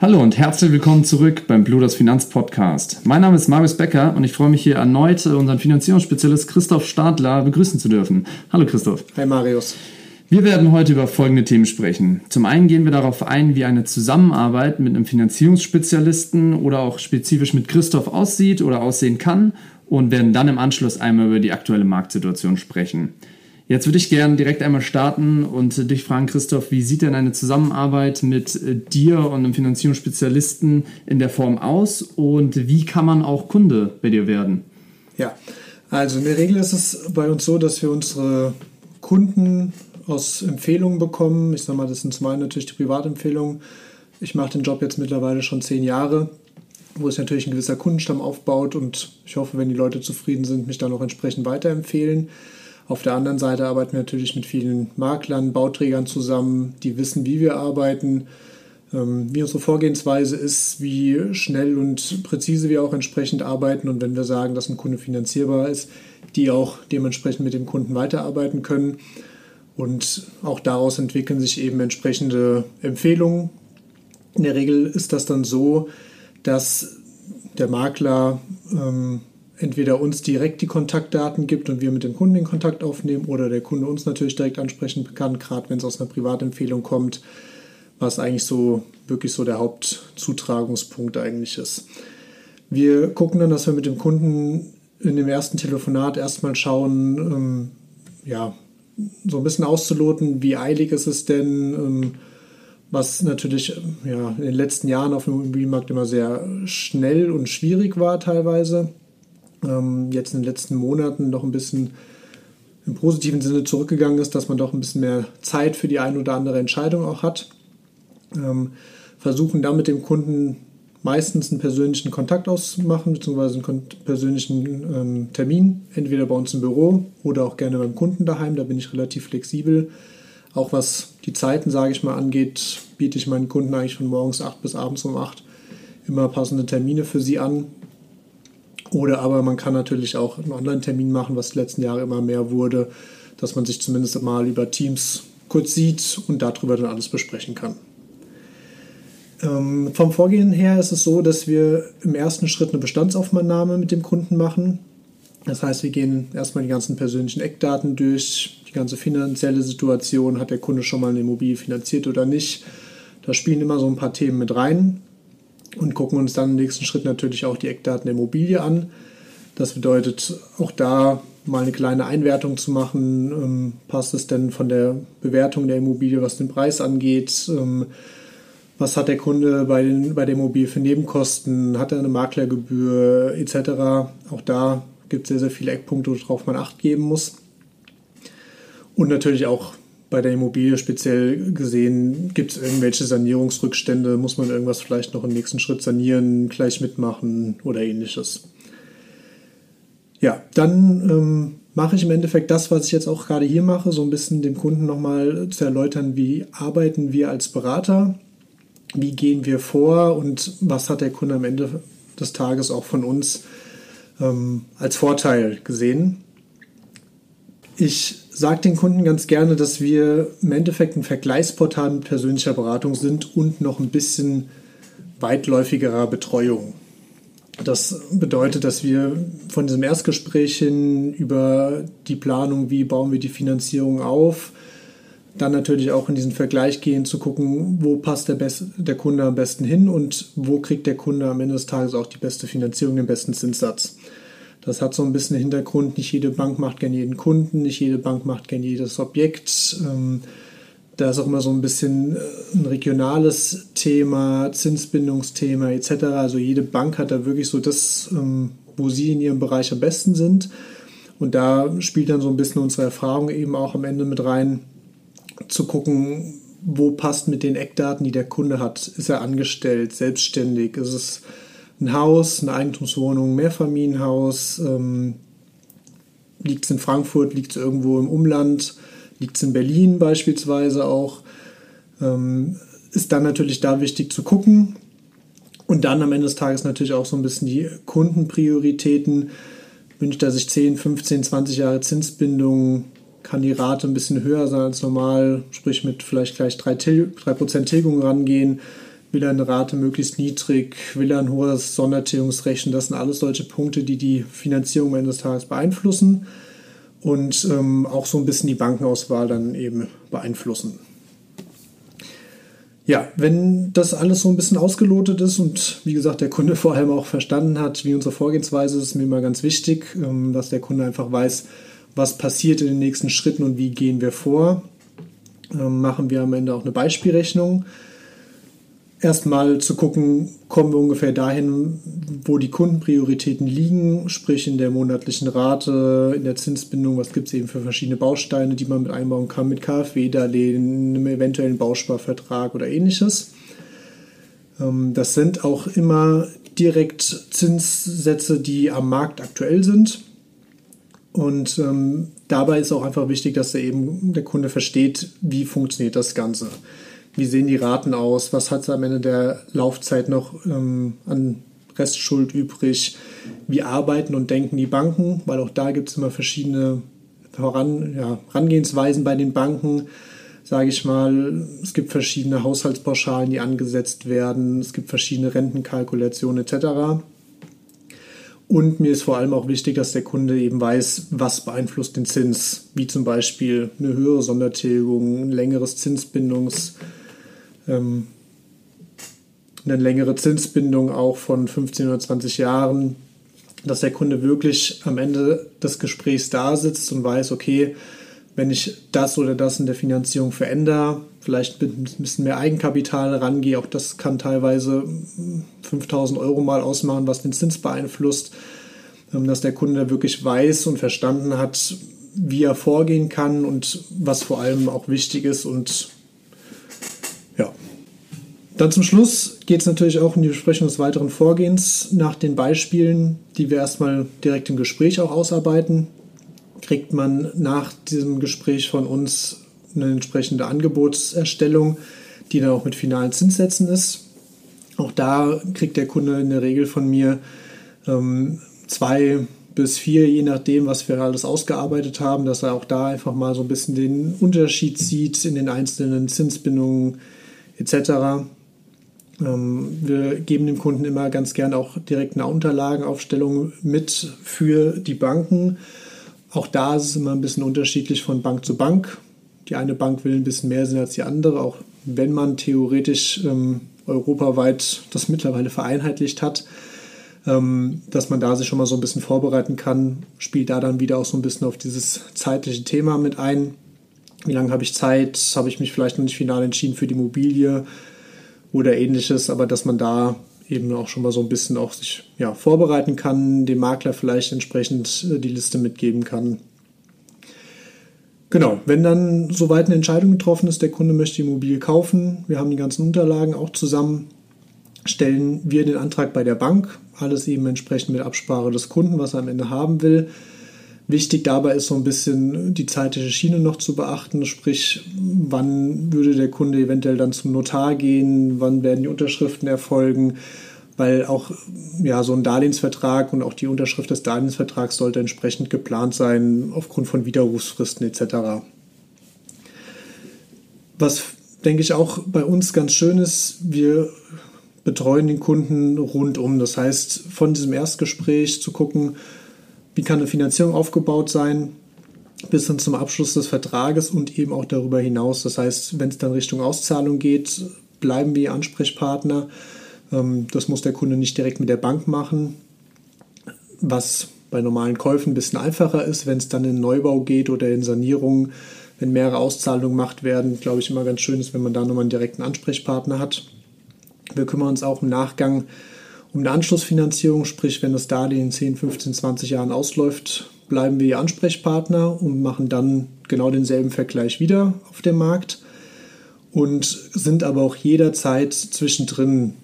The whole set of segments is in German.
Hallo und herzlich willkommen zurück beim Bluders Finanz Podcast. Mein Name ist Marius Becker und ich freue mich hier erneut unseren Finanzierungsspezialist Christoph Stadler begrüßen zu dürfen. Hallo Christoph. Hi Marius. Wir werden heute über folgende Themen sprechen. Zum einen gehen wir darauf ein, wie eine Zusammenarbeit mit einem Finanzierungsspezialisten oder auch spezifisch mit Christoph aussieht oder aussehen kann und werden dann im Anschluss einmal über die aktuelle Marktsituation sprechen. Jetzt würde ich gerne direkt einmal starten und dich fragen, Christoph, wie sieht denn eine Zusammenarbeit mit äh, dir und einem Finanzierungsspezialisten in der Form aus und wie kann man auch Kunde bei dir werden? Ja, also in der Regel ist es bei uns so, dass wir unsere Kunden aus Empfehlungen bekommen. Ich sage mal, das sind zum einen natürlich die Privatempfehlungen. Ich mache den Job jetzt mittlerweile schon zehn Jahre, wo sich natürlich ein gewisser Kundenstamm aufbaut und ich hoffe, wenn die Leute zufrieden sind, mich dann auch entsprechend weiterempfehlen. Auf der anderen Seite arbeiten wir natürlich mit vielen Maklern, Bauträgern zusammen, die wissen, wie wir arbeiten, ähm, wie unsere Vorgehensweise ist, wie schnell und präzise wir auch entsprechend arbeiten und wenn wir sagen, dass ein Kunde finanzierbar ist, die auch dementsprechend mit dem Kunden weiterarbeiten können. Und auch daraus entwickeln sich eben entsprechende Empfehlungen. In der Regel ist das dann so, dass der Makler ähm, entweder uns direkt die Kontaktdaten gibt und wir mit dem Kunden den Kontakt aufnehmen oder der Kunde uns natürlich direkt ansprechen kann, gerade wenn es aus einer Privatempfehlung kommt, was eigentlich so wirklich so der Hauptzutragungspunkt eigentlich ist. Wir gucken dann, dass wir mit dem Kunden in dem ersten Telefonat erstmal schauen, ähm, ja, so ein bisschen auszuloten, wie eilig ist es denn, ähm, was natürlich ja, in den letzten Jahren auf dem Immobilienmarkt immer sehr schnell und schwierig war teilweise ähm, jetzt in den letzten Monaten noch ein bisschen im positiven Sinne zurückgegangen ist, dass man doch ein bisschen mehr Zeit für die eine oder andere Entscheidung auch hat. Ähm, versuchen dann mit dem Kunden meistens einen persönlichen Kontakt auszumachen, beziehungsweise einen persönlichen ähm, Termin, entweder bei uns im Büro oder auch gerne beim Kunden daheim. Da bin ich relativ flexibel. Auch was die Zeiten, sage ich mal, angeht, biete ich meinen Kunden eigentlich von morgens 8 bis abends um 8 immer passende Termine für sie an, oder aber man kann natürlich auch einen Online-Termin machen, was die letzten Jahre immer mehr wurde, dass man sich zumindest mal über Teams kurz sieht und darüber dann alles besprechen kann. Ähm, vom Vorgehen her ist es so, dass wir im ersten Schritt eine Bestandsaufnahme mit dem Kunden machen. Das heißt, wir gehen erstmal die ganzen persönlichen Eckdaten durch, die ganze finanzielle Situation, hat der Kunde schon mal eine Immobilie finanziert oder nicht. Da spielen immer so ein paar Themen mit rein und gucken uns dann im nächsten Schritt natürlich auch die Eckdaten der Immobilie an. Das bedeutet auch da mal eine kleine Einwertung zu machen. Ähm, passt es denn von der Bewertung der Immobilie, was den Preis angeht? Ähm, was hat der Kunde bei, den, bei der Immobilie für Nebenkosten? Hat er eine Maklergebühr etc.? Auch da gibt es sehr, sehr viele Eckpunkte, worauf man Acht geben muss. Und natürlich auch bei der Immobilie speziell gesehen, gibt es irgendwelche Sanierungsrückstände? Muss man irgendwas vielleicht noch im nächsten Schritt sanieren, gleich mitmachen oder ähnliches? Ja, dann ähm, mache ich im Endeffekt das, was ich jetzt auch gerade hier mache, so ein bisschen dem Kunden nochmal zu erläutern, wie arbeiten wir als Berater, wie gehen wir vor und was hat der Kunde am Ende des Tages auch von uns ähm, als Vorteil gesehen. Ich sage den Kunden ganz gerne, dass wir im Endeffekt ein Vergleichsportal mit persönlicher Beratung sind und noch ein bisschen weitläufigerer Betreuung. Das bedeutet, dass wir von diesem Erstgespräch hin über die Planung, wie bauen wir die Finanzierung auf, dann natürlich auch in diesen Vergleich gehen, zu gucken, wo passt der, Best der Kunde am besten hin und wo kriegt der Kunde am Ende des Tages auch die beste Finanzierung, den besten Zinssatz. Das hat so ein bisschen Hintergrund, nicht jede Bank macht gerne jeden Kunden, nicht jede Bank macht gerne jedes Objekt. Ähm, Da ist auch immer so ein bisschen äh, ein regionales Thema, Zinsbindungsthema etc. Also jede Bank hat da wirklich so das, ähm, wo sie in ihrem Bereich am besten sind. Und da spielt dann so ein bisschen unsere Erfahrung eben auch am Ende mit rein, zu gucken, wo passt mit den Eckdaten, die der Kunde hat. Ist er angestellt, selbstständig? Ist es ein Haus, eine Eigentumswohnung, Mehrfamilienhaus? Ähm, liegt es in Frankfurt? Liegt es irgendwo im Umland? Liegt es in Berlin beispielsweise auch? Ähm, ist dann natürlich da wichtig zu gucken. Und dann am Ende des Tages natürlich auch so ein bisschen die Kundenprioritäten. Wünscht er sich 10, 15, 20 Jahre Zinsbindung? Kann die Rate ein bisschen höher sein als normal, sprich mit vielleicht gleich 3%, 3 Tilgung rangehen? Will er eine Rate möglichst niedrig? Will er ein hohes Sondertilgungsrecht? Das sind alles solche Punkte, die die Finanzierung am Ende des Tages beeinflussen und ähm, auch so ein bisschen die Bankenauswahl dann eben beeinflussen. Ja, wenn das alles so ein bisschen ausgelotet ist und wie gesagt der Kunde vor allem auch verstanden hat, wie unsere Vorgehensweise ist, ist mir immer ganz wichtig, ähm, dass der Kunde einfach weiß, was passiert in den nächsten Schritten und wie gehen wir vor. Ähm, machen wir am Ende auch eine Beispielrechnung erstmal zu gucken, kommen wir ungefähr dahin, wo die Kundenprioritäten liegen, sprich in der monatlichen Rate, in der Zinsbindung, was gibt es eben für verschiedene Bausteine, die man mit einbauen kann, mit KfW-Darlehen, einem eventuellen Bausparvertrag oder ähnliches. Ähm, das sind auch immer direkt Zinssätze, die am Markt aktuell sind. Und ähm, dabei ist auch einfach wichtig, dass der, eben der Kunde versteht, wie funktioniert das Ganze wie sehen die Raten aus, was hat es am Ende der Laufzeit noch ähm, an Restschuld übrig, wie arbeiten und denken die Banken, weil auch da gibt es immer verschiedene Voran, ja, Herangehensweisen bei den Banken, sage ich mal. Es gibt verschiedene Haushaltspauschalen, die angesetzt werden, es gibt verschiedene Rentenkalkulationen etc. Und mir ist vor allem auch wichtig, dass der Kunde eben weiß, was beeinflusst den Zins, wie zum Beispiel eine höhere Sondertilgung, ein längeres Zinsbindungs- ähm, eine längere Zinsbindung auch von 15 oder 20 Jahren, dass der Kunde wirklich am Ende des Gesprächs da sitzt und weiß, okay, wenn ich das oder das in der Finanzierung verändere, vielleicht ein bisschen mehr Eigenkapital rangehe, auch das kann teilweise 5000 Euro mal ausmachen, was den Zins beeinflusst, ähm, dass der Kunde wirklich weiß und verstanden hat, wie er vorgehen kann und was vor allem auch wichtig ist und dann zum Schluss geht es natürlich auch in die Besprechung des weiteren Vorgehens. Nach den Beispielen, die wir erstmal direkt im Gespräch auch ausarbeiten, kriegt man nach diesem Gespräch von uns eine entsprechende Angebotserstellung, die dann auch mit finalen Zinssätzen ist. Auch da kriegt der Kunde in der Regel von mir ähm, zwei bis vier, je nachdem, was wir alles ausgearbeitet haben, dass er auch da einfach mal so ein bisschen den Unterschied sieht in den einzelnen Zinsbindungen etc. Wir geben dem Kunden immer ganz gern auch direkt eine Unterlagenaufstellung mit für die Banken. Auch da ist es immer ein bisschen unterschiedlich von Bank zu Bank. Die eine Bank will ein bisschen mehr sein als die andere, auch wenn man theoretisch ähm, europaweit das mittlerweile vereinheitlicht hat. Ähm, dass man da sich schon mal so ein bisschen vorbereiten kann, spielt da dann wieder auch so ein bisschen auf dieses zeitliche Thema mit ein. Wie lange habe ich Zeit? Habe ich mich vielleicht noch nicht final entschieden für die Immobilie? Oder ähnliches, aber dass man da eben auch schon mal so ein bisschen auch sich ja, vorbereiten kann, dem Makler vielleicht entsprechend äh, die Liste mitgeben kann. Genau, wenn dann soweit eine Entscheidung getroffen ist, der Kunde möchte die Immobilie kaufen, wir haben die ganzen Unterlagen auch zusammen, stellen wir den Antrag bei der Bank, alles eben entsprechend mit Absprache des Kunden, was er am Ende haben will. Wichtig dabei ist so ein bisschen die zeitliche Schiene noch zu beachten, sprich, wann würde der Kunde eventuell dann zum Notar gehen, wann werden die Unterschriften erfolgen, weil auch ja, so ein Darlehensvertrag und auch die Unterschrift des Darlehensvertrags sollte entsprechend geplant sein aufgrund von Widerrufsfristen etc. Was denke ich auch bei uns ganz schön ist, wir betreuen den Kunden rundum. Das heißt, von diesem Erstgespräch zu gucken, wie kann eine Finanzierung aufgebaut sein, bis hin zum Abschluss des Vertrages und eben auch darüber hinaus. Das heißt, wenn es dann Richtung Auszahlung geht, bleiben wir Ansprechpartner. Ähm, das muss der Kunde nicht direkt mit der Bank machen, was bei normalen Käufen ein bisschen einfacher ist. Wenn es dann in Neubau geht oder in Sanierung, wenn mehrere Auszahlungen gemacht werden, glaube ich, immer ganz schön ist, wenn man da nochmal einen direkten Ansprechpartner hat. Wir kümmern uns auch im Nachgang um eine Anschlussfinanzierung, sprich, wenn das Darlehen in 10, 15, 20 Jahren ausläuft, bleiben wir Ihr Ansprechpartner und machen dann genau denselben Vergleich wieder auf dem Markt und sind aber auch jederzeit zwischendrin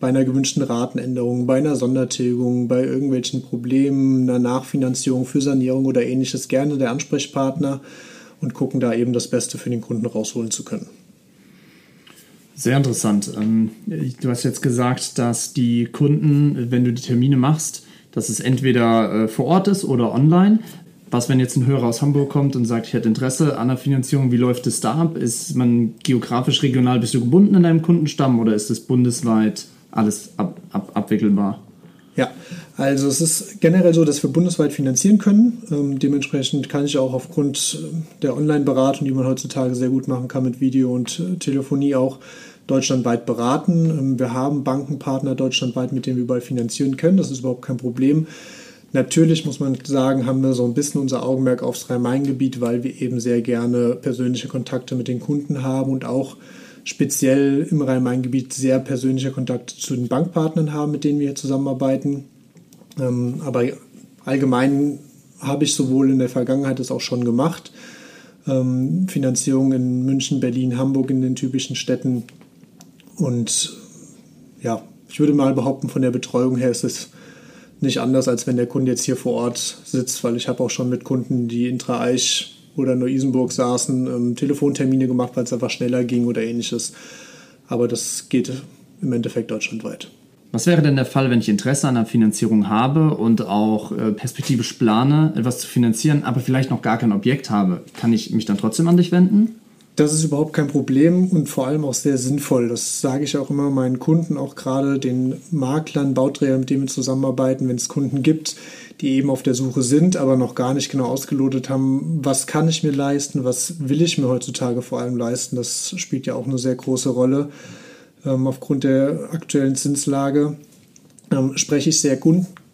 bei einer gewünschten Ratenänderung, bei einer Sondertilgung, bei irgendwelchen Problemen, einer Nachfinanzierung für Sanierung oder ähnliches gerne der Ansprechpartner und gucken da eben das Beste für den Kunden rausholen zu können. Sehr interessant. Ähm, du hast jetzt gesagt, dass die Kunden, wenn du die Termine machst, dass es entweder äh, vor Ort ist oder online. Was, wenn jetzt ein Hörer aus Hamburg kommt und sagt, ich hätte Interesse an der Finanzierung, wie läuft es da ab? Ist man geografisch, regional, bist du gebunden in deinem Kundenstamm oder ist es bundesweit alles ab, ab, abwickelbar? Ja, also es ist generell so, dass wir bundesweit finanzieren können. Ähm, dementsprechend kann ich auch aufgrund der Online-Beratung, die man heutzutage sehr gut machen kann mit Video und äh, Telefonie auch, deutschlandweit beraten. Ähm, wir haben Bankenpartner deutschlandweit, mit denen wir überall finanzieren können. Das ist überhaupt kein Problem. Natürlich muss man sagen, haben wir so ein bisschen unser Augenmerk aufs Rhein-Main-Gebiet, weil wir eben sehr gerne persönliche Kontakte mit den Kunden haben und auch speziell im Rhein-Main-Gebiet sehr persönliche Kontakte zu den Bankpartnern haben, mit denen wir zusammenarbeiten. Ähm, aber allgemein habe ich sowohl in der Vergangenheit das auch schon gemacht. Ähm, Finanzierung in München, Berlin, Hamburg in den typischen Städten. Und ja, ich würde mal behaupten, von der Betreuung her ist es nicht anders, als wenn der Kunde jetzt hier vor Ort sitzt, weil ich habe auch schon mit Kunden, die Intra-Eich oder Neu-Isenburg saßen, ähm, Telefontermine gemacht, weil es einfach schneller ging oder ähnliches. Aber das geht im Endeffekt deutschlandweit. Was wäre denn der Fall, wenn ich Interesse an der Finanzierung habe und auch äh, perspektivisch plane, etwas zu finanzieren, aber vielleicht noch gar kein Objekt habe? Kann ich mich dann trotzdem an dich wenden? Das ist überhaupt kein Problem und vor allem auch sehr sinnvoll. Das sage ich auch immer meinen Kunden, auch gerade den Maklern, Bauträgern, mit denen wir zusammenarbeiten, wenn es Kunden gibt, die eben auf der Suche sind, aber noch gar nicht genau ausgelotet haben, was kann ich mir leisten, was will ich mir heutzutage vor allem leisten. Das spielt ja auch eine sehr große Rolle ähm, aufgrund der aktuellen Zinslage. Ähm, spreche ich sehr,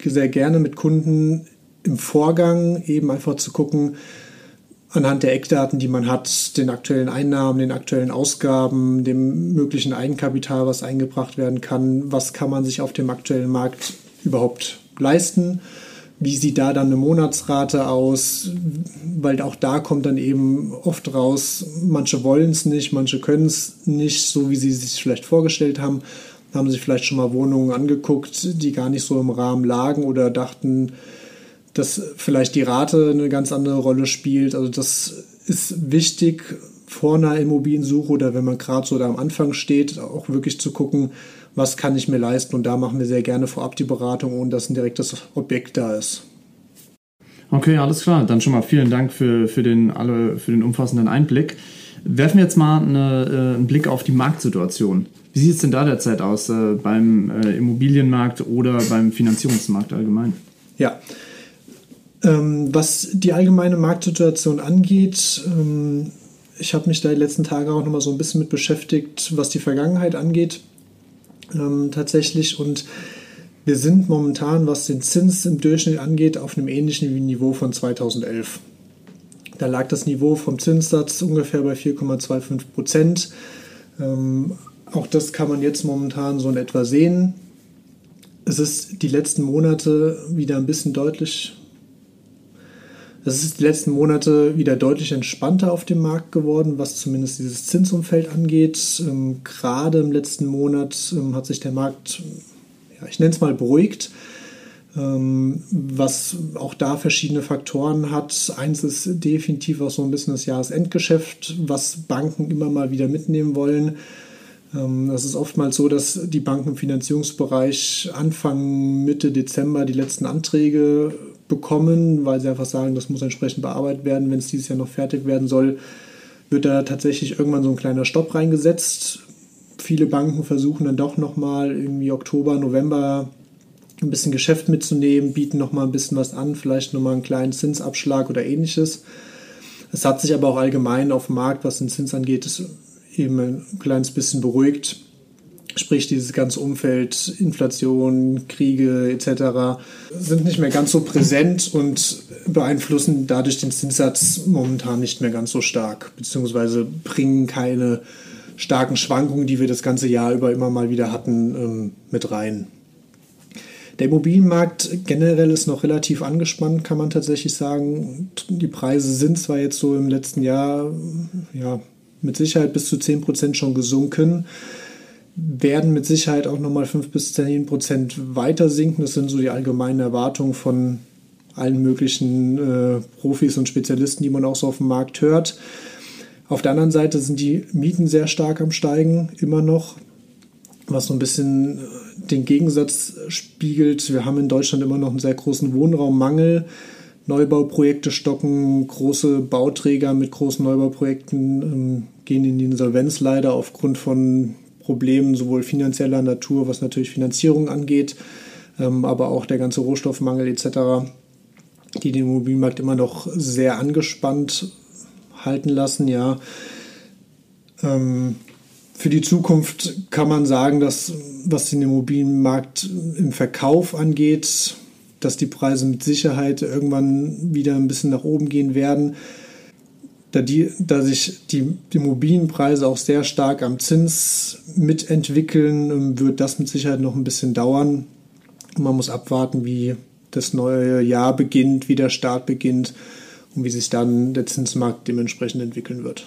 sehr gerne mit Kunden im Vorgang, eben einfach zu gucken, anhand der Eckdaten, die man hat, den aktuellen Einnahmen, den aktuellen Ausgaben, dem möglichen Eigenkapital, was eingebracht werden kann, was kann man sich auf dem aktuellen Markt überhaupt leisten wie sieht da dann eine Monatsrate aus? Weil auch da kommt dann eben oft raus, manche wollen es nicht, manche können es nicht, so wie sie es sich vielleicht vorgestellt haben. Haben sich vielleicht schon mal Wohnungen angeguckt, die gar nicht so im Rahmen lagen oder dachten, dass vielleicht die Rate eine ganz andere Rolle spielt. Also das ist wichtig vor einer Immobiliensuche oder wenn man gerade so da am Anfang steht, auch wirklich zu gucken, was kann ich mir leisten. Und da machen wir sehr gerne vorab die Beratung, ohne dass ein direktes Objekt da ist. Okay, alles klar. Dann schon mal vielen Dank für, für, den, alle, für den umfassenden Einblick. Werfen wir jetzt mal eine, äh, einen Blick auf die Marktsituation. Wie sieht es denn da derzeit aus äh, beim äh, Immobilienmarkt oder beim Finanzierungsmarkt allgemein? Ja, ähm, was die allgemeine Marktsituation angeht, ähm, ich habe mich da die letzten Tage auch nochmal so ein bisschen mit beschäftigt, was die Vergangenheit angeht ähm, tatsächlich. Und wir sind momentan, was den Zins im Durchschnitt angeht, auf einem ähnlichen Niveau von 2011. Da lag das Niveau vom Zinssatz ungefähr bei 4,25 Prozent. Ähm, auch das kann man jetzt momentan so in etwa sehen. Es ist die letzten Monate wieder ein bisschen deutlich es ist die letzten Monate wieder deutlich entspannter auf dem Markt geworden, was zumindest dieses Zinsumfeld angeht. Ähm, gerade im letzten Monat ähm, hat sich der Markt, ja, ich nenne es mal, beruhigt. Ähm, was auch da verschiedene Faktoren hat. Eins ist definitiv auch so ein bisschen das Jahresendgeschäft, was Banken immer mal wieder mitnehmen wollen. Ähm, es ist oftmals so, dass die Banken im Finanzierungsbereich Anfang, Mitte Dezember die letzten Anträge bekommen, weil sie einfach sagen, das muss entsprechend bearbeitet werden. Wenn es dieses Jahr noch fertig werden soll, wird da tatsächlich irgendwann so ein kleiner Stopp reingesetzt. Viele Banken versuchen dann doch nochmal irgendwie Oktober, November ein bisschen Geschäft mitzunehmen, bieten nochmal ein bisschen was an, vielleicht nochmal einen kleinen Zinsabschlag oder ähnliches. Es hat sich aber auch allgemein auf dem Markt, was den Zins angeht, eben ein kleines bisschen beruhigt. Sprich, dieses ganze Umfeld, Inflation, Kriege etc. sind nicht mehr ganz so präsent und beeinflussen dadurch den Zinssatz momentan nicht mehr ganz so stark, beziehungsweise bringen keine starken Schwankungen, die wir das ganze Jahr über immer mal wieder hatten, ähm, mit rein. Der Immobilienmarkt generell ist noch relativ angespannt, kann man tatsächlich sagen. Die Preise sind zwar jetzt so im letzten Jahr ja, mit Sicherheit bis zu 10 Prozent schon gesunken, werden mit Sicherheit auch nochmal 5 bis 10 Prozent weiter sinken. Das sind so die allgemeinen Erwartungen von allen möglichen äh, Profis und Spezialisten, die man auch so auf dem Markt hört. Auf der anderen Seite sind die Mieten sehr stark am Steigen, immer noch, was so ein bisschen äh, den Gegensatz spiegelt. Wir haben in Deutschland immer noch einen sehr großen Wohnraummangel. Neubauprojekte stocken, große Bauträger mit großen Neubauprojekten ähm, gehen in die Insolvenz leider aufgrund von Problemen sowohl finanzieller Natur, was natürlich Finanzierung angeht, ähm, aber auch der ganze Rohstoffmangel etc., die den Immobilienmarkt immer noch sehr angespannt halten lassen. Ja, ähm, für die Zukunft kann man sagen, dass was den Immobilienmarkt im Verkauf angeht, dass die Preise mit Sicherheit irgendwann wieder ein bisschen nach oben gehen werden. Da, die, da sich die, die Immobilienpreise auch sehr stark am Zins mitentwickeln, wird das mit Sicherheit noch ein bisschen dauern. Man muss abwarten, wie das neue Jahr beginnt, wie der Start beginnt und wie sich dann der Zinsmarkt dementsprechend entwickeln wird.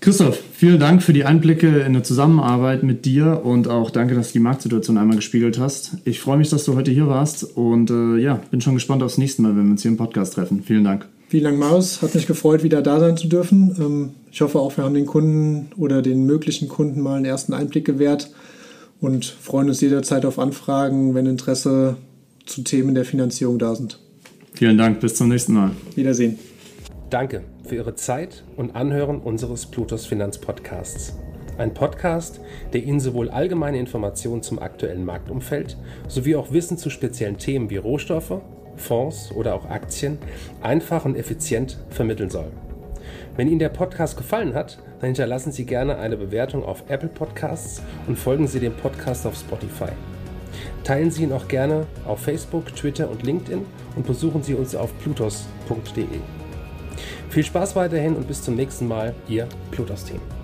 Christoph, vielen Dank für die Einblicke in der Zusammenarbeit mit dir und auch danke, dass du die Marktsituation einmal gespiegelt hast. Ich freue mich, dass du heute hier warst und äh, ja, bin schon gespannt aufs nächste Mal, wenn wir uns hier im Podcast treffen. Vielen Dank. Vielen Dank, Maus. Hat mich gefreut, wieder da sein zu dürfen. Ähm, ich hoffe auch, wir haben den Kunden oder den möglichen Kunden mal einen ersten Einblick gewährt und freuen uns jederzeit auf Anfragen, wenn Interesse zu Themen der Finanzierung da sind. Vielen Dank, bis zum nächsten Mal. Wiedersehen. Danke für Ihre Zeit und Anhören unseres Plutos Finanzpodcasts. Ein Podcast, der Ihnen sowohl allgemeine Informationen zum aktuellen Marktumfeld sowie auch Wissen zu speziellen Themen wie Rohstoffe, Fonds oder auch Aktien einfach und effizient vermitteln soll. Wenn Ihnen der Podcast gefallen hat, dann hinterlassen Sie gerne eine Bewertung auf Apple Podcasts und folgen Sie dem Podcast auf Spotify. Teilen Sie ihn auch gerne auf Facebook, Twitter und LinkedIn und besuchen Sie uns auf plutos.de. Viel Spaß weiterhin und bis zum nächsten Mal, Ihr Plutos-Team.